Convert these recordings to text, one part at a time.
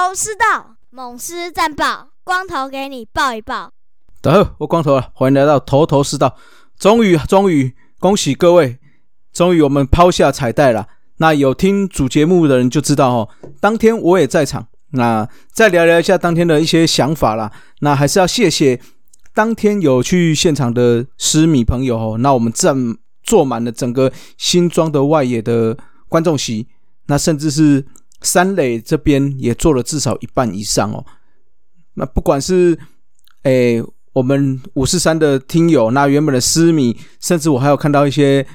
头头是道，猛狮战报，光头给你报一报。大家好，我光头了，欢迎来到头头是道。终于，终于，恭喜各位，终于我们抛下彩带了。那有听主节目的人就知道哦，当天我也在场。那再聊聊一下当天的一些想法啦。那还是要谢谢当天有去现场的狮迷朋友哦。那我们站坐满了整个新庄的外野的观众席，那甚至是三垒这边也做了至少一半以上哦。那不管是诶我们五四三的听友，那原本的狮迷，甚至我还有看到一些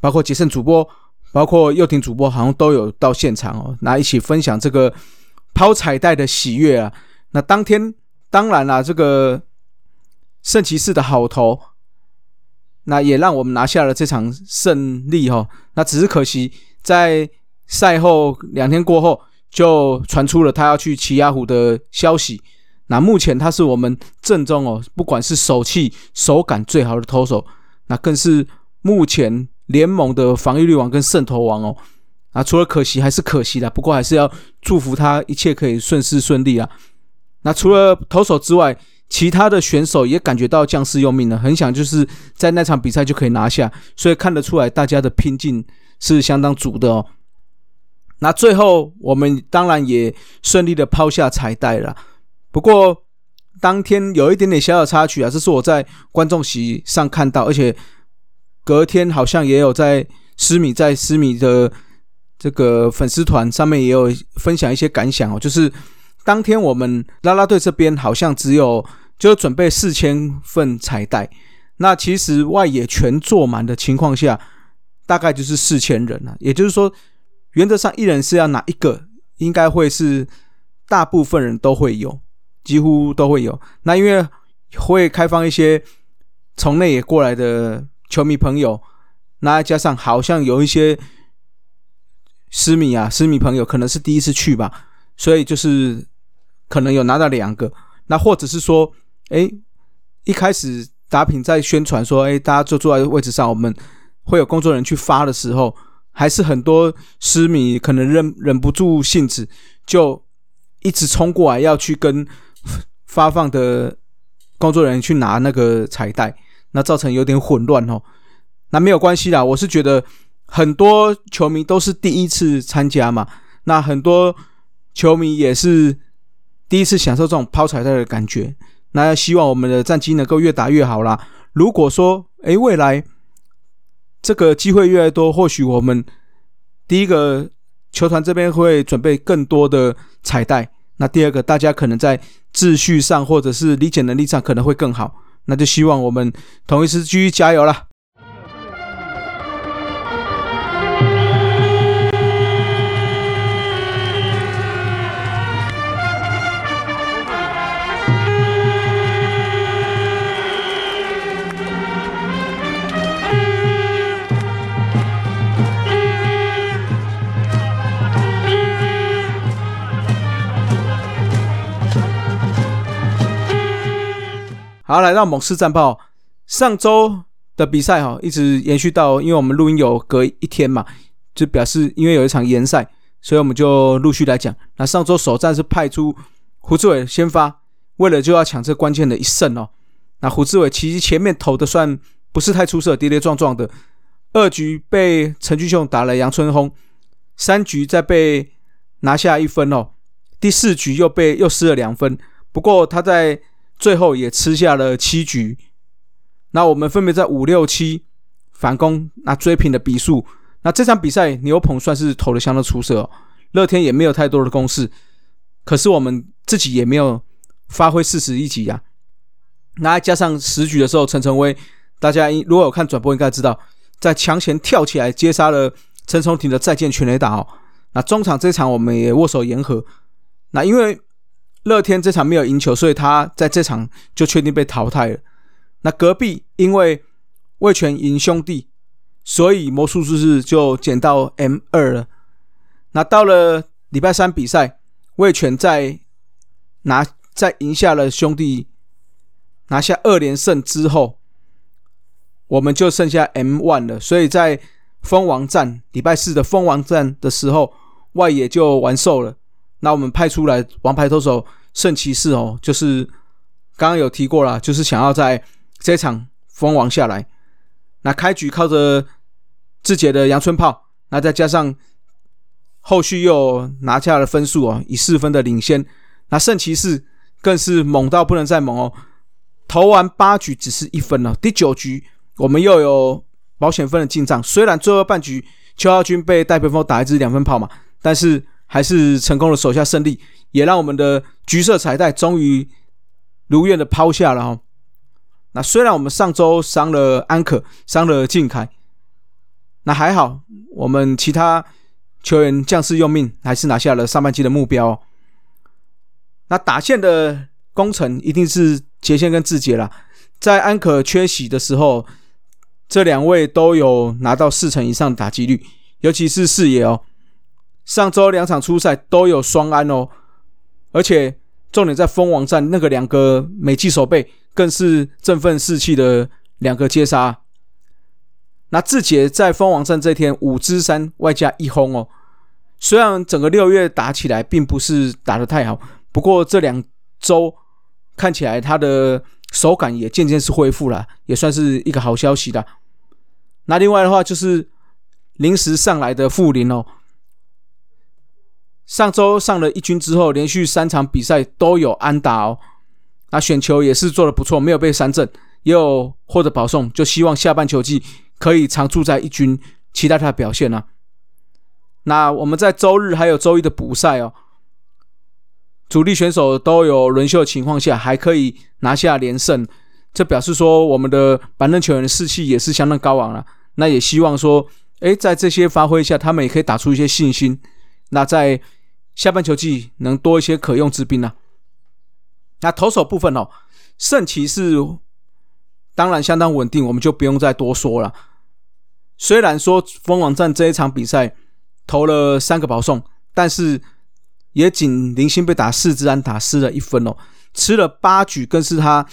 包括杰森主播。包括佑廷主播好像都有到现场哦，那一起分享这个抛彩带的喜悦啊。那当天当然啦，这个圣骑士的好投，那也让我们拿下了这场胜利哈。那只是可惜，在赛后两天过后，就传出了他要去奇亚湖的消息。那目前他是我们正中哦，不管是手气手感最好的投手，那更是目前。联盟的防御率王跟胜投王哦，啊，除了可惜还是可惜的，不过还是要祝福他一切可以顺势顺利啊。那除了投手之外，其他的选手也感觉到将士用命了，很想就是在那场比赛就可以拿下，所以看得出来大家的拼劲是相当足的哦。那最后我们当然也顺利的抛下彩带了，不过当天有一点点小小插曲啊，这是我在观众席上看到，而且。隔天好像也有在思米在思米的这个粉丝团上面也有分享一些感想哦，就是当天我们啦啦队这边好像只有就准备四千份彩带，那其实外野全坐满的情况下，大概就是四千人了。也就是说，原则上一人是要拿一个，应该会是大部分人都会有，几乎都会有。那因为会开放一些从内野过来的。球迷朋友，那加上好像有一些私米啊，私米朋友可能是第一次去吧，所以就是可能有拿到两个，那或者是说，哎，一开始达品在宣传说，哎，大家就坐在位置上，我们会有工作人员去发的时候，还是很多私迷可能忍忍不住性子，就一直冲过来要去跟发放的工作人员去拿那个彩带。那造成有点混乱哦，那没有关系啦。我是觉得很多球迷都是第一次参加嘛，那很多球迷也是第一次享受这种抛彩带的感觉。那希望我们的战绩能够越打越好啦。如果说诶未来这个机会越来越多，或许我们第一个球团这边会准备更多的彩带。那第二个，大家可能在秩序上或者是理解能力上可能会更好。那就希望我们同一师继续加油了。好，来到猛士战报，上周的比赛哈，一直延续到，因为我们录音有隔一天嘛，就表示因为有一场延赛，所以我们就陆续来讲。那上周首战是派出胡志伟先发，为了就要抢这关键的一胜哦。那胡志伟其实前面投的算不是太出色，跌跌撞撞的。二局被陈俊秀打了阳春轰，三局再被拿下一分哦，第四局又被又失了两分。不过他在最后也吃下了七局，那我们分别在五六七反攻，那追平的比数。那这场比赛牛棚算是投的相当出色哦，乐天也没有太多的攻势，可是我们自己也没有发挥四十一级呀。那加上十局的时候，陈晨威，大家如果有看转播应该知道，在墙前跳起来接杀了陈崇廷的再见全垒打哦。那中场这场我们也握手言和，那因为。乐天这场没有赢球，所以他在这场就确定被淘汰了。那隔壁因为魏权赢兄弟，所以魔术师是就减到 M 二了。那到了礼拜三比赛，魏权在拿在赢下了兄弟，拿下二连胜之后，我们就剩下 M one 了。所以在蜂王战礼拜四的蜂王战的时候，外野就完售了。那我们派出来王牌投手圣骑士哦，就是刚刚有提过了，就是想要在这场封王下来。那开局靠着志杰的阳春炮，那再加上后续又拿下了分数哦，以四分的领先。那圣骑士更是猛到不能再猛哦，投完八局只是一分了。第九局我们又有保险分的进账，虽然最后半局邱浩军被戴培峰打一支两分炮嘛，但是。还是成功的守下胜利，也让我们的橘色彩带终于如愿的抛下了哈。那虽然我们上周伤了安可，伤了靖凯，那还好，我们其他球员将士用命，还是拿下了上半季的目标。那打线的工程一定是杰线跟志杰了，在安可缺席的时候，这两位都有拿到四成以上的打击率，尤其是视野哦。上周两场初赛都有双安哦，而且重点在蜂王战那个两个美记守备更是振奋士气的两个接杀。那志杰在蜂王战这天五支三外加一轰哦，虽然整个六月打起来并不是打得太好，不过这两周看起来他的手感也渐渐是恢复了，也算是一个好消息的。那另外的话就是临时上来的傅林哦。上周上了一军之后，连续三场比赛都有安打哦，那选球也是做的不错，没有被三振，也有获得保送，就希望下半球季可以常驻在一军，期待他的表现啊。那我们在周日还有周一的补赛哦，主力选手都有轮休的情况下，还可以拿下连胜，这表示说我们的板凳球员的士气也是相当高昂了。那也希望说，哎，在这些发挥下，他们也可以打出一些信心。那在下半球季能多一些可用之兵呢？那投手部分哦，圣骑士当然相当稳定，我们就不用再多说了。虽然说蜂王战这一场比赛投了三个保送，但是也仅零星被打四支安打失了一分哦，吃了八局更是他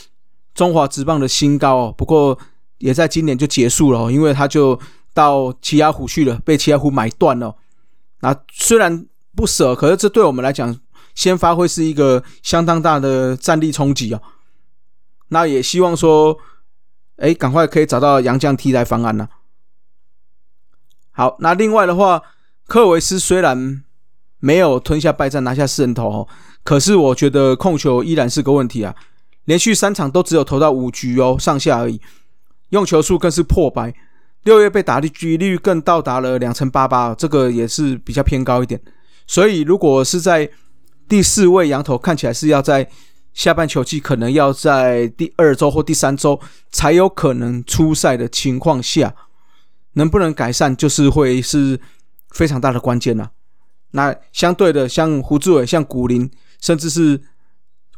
中华职棒的新高哦。不过也在今年就结束了，因为他就到奇亚虎去了，被奇亚虎买断了。那虽然。不舍，可是这对我们来讲，先发会是一个相当大的战力冲击啊。那也希望说，哎，赶快可以找到杨将替代方案呢。好，那另外的话，科维斯虽然没有吞下败战拿下四人头哦，可是我觉得控球依然是个问题啊。连续三场都只有投到五局哦，上下而已，用球数更是破百。六月被打的几率更到达了两成八八，这个也是比较偏高一点。所以，如果是在第四位羊头看起来是要在下半球季，可能要在第二周或第三周才有可能出赛的情况下，能不能改善，就是会是非常大的关键了。那相对的，像胡志伟、像古林，甚至是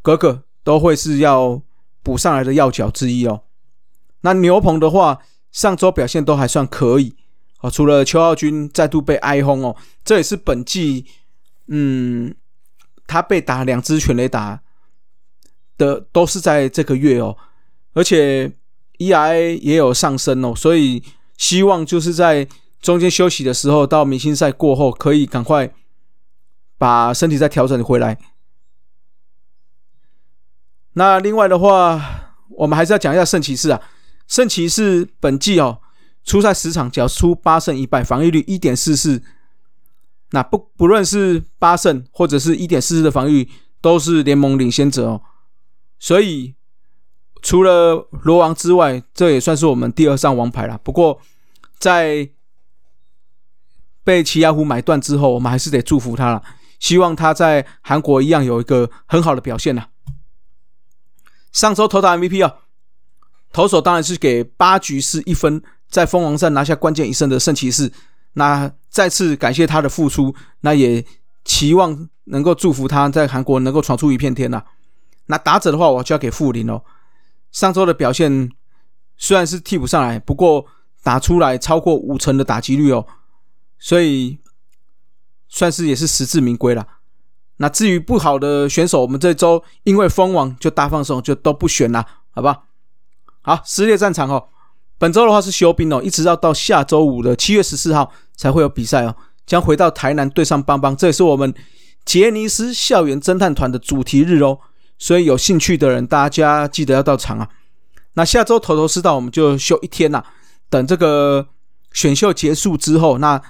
格格，都会是要补上来的要角之一哦。那牛棚的话，上周表现都还算可以哦，除了邱浩军再度被挨轰哦，这也是本季。嗯，他被打两支全垒打的都是在这个月哦，而且 ERA 也有上升哦，所以希望就是在中间休息的时候，到明星赛过后，可以赶快把身体再调整回来。那另外的话，我们还是要讲一下圣骑士啊，圣骑士本季哦，初赛十场缴出八胜一败，防御率一点四四。那不不论是八胜或者是一点四四的防御，都是联盟领先者哦。所以除了罗王之外，这也算是我们第二上王牌了。不过在被奇亚虎买断之后，我们还是得祝福他了，希望他在韩国一样有一个很好的表现呐。上周投打 MVP 哦，投手当然是给八局是一分，在蜂王战拿下关键一胜的圣骑士。那再次感谢他的付出，那也期望能够祝福他在韩国能够闯出一片天呐。那打者的话，我就要给傅林哦。上周的表现虽然是替补上来，不过打出来超过五成的打击率哦，所以算是也是实至名归了。那至于不好的选手，我们这周因为封王就大放送，就都不选了，好吧？好，撕裂战场哦。本周的话是休兵哦，一直要到下周五的七月十四号才会有比赛哦，将回到台南对上邦邦，这也是我们杰尼斯校园侦探团的主题日哦，所以有兴趣的人，大家记得要到场啊。那下周头头是道，我们就休一天呐，等这个选秀结束之后，那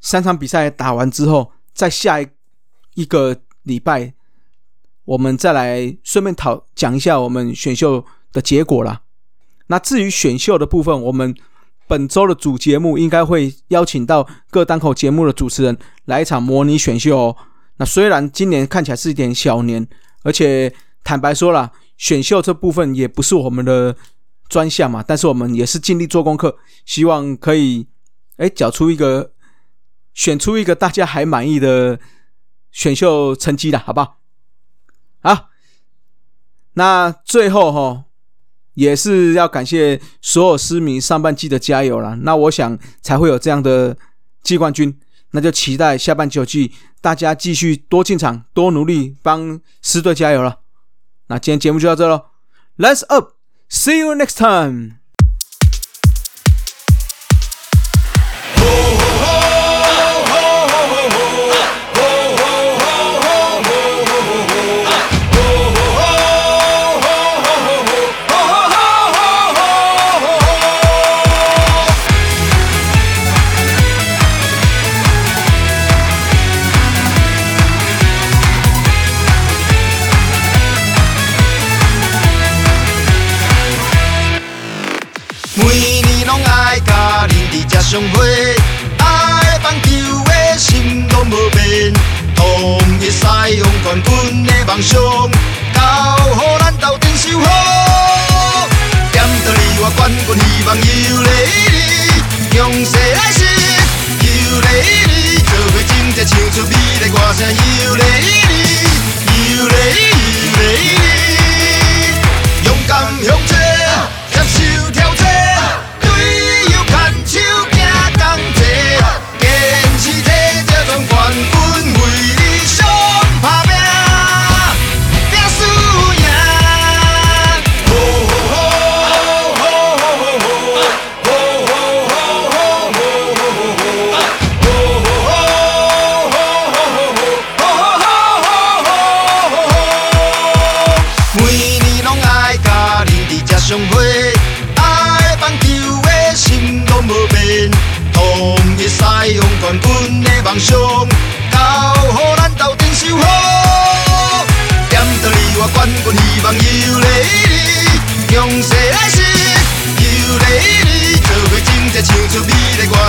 三场比赛打完之后，再下一个礼拜，我们再来顺便讨讲一下我们选秀的结果啦。那至于选秀的部分，我们本周的主节目应该会邀请到各单口节目的主持人来一场模拟选秀哦。那虽然今年看起来是一点小年，而且坦白说了，选秀这部分也不是我们的专项嘛，但是我们也是尽力做功课，希望可以哎缴出一个选出一个大家还满意的选秀成绩的，好不好？好，那最后哈。也是要感谢所有狮迷上半季的加油了，那我想才会有这样的季冠军，那就期待下半球季大家继续多进场、多努力，帮狮队加油了。那今天节目就到这喽，Let's up，See you next time。每年拢爱甲恁伫食相会，爱棒球的心拢无变，同一赛用冠军的梦想，交予咱斗阵守护。点到你我冠军希望有你你，强势来势有你你，做伙整齐唱出美丽歌声有你你，有你有你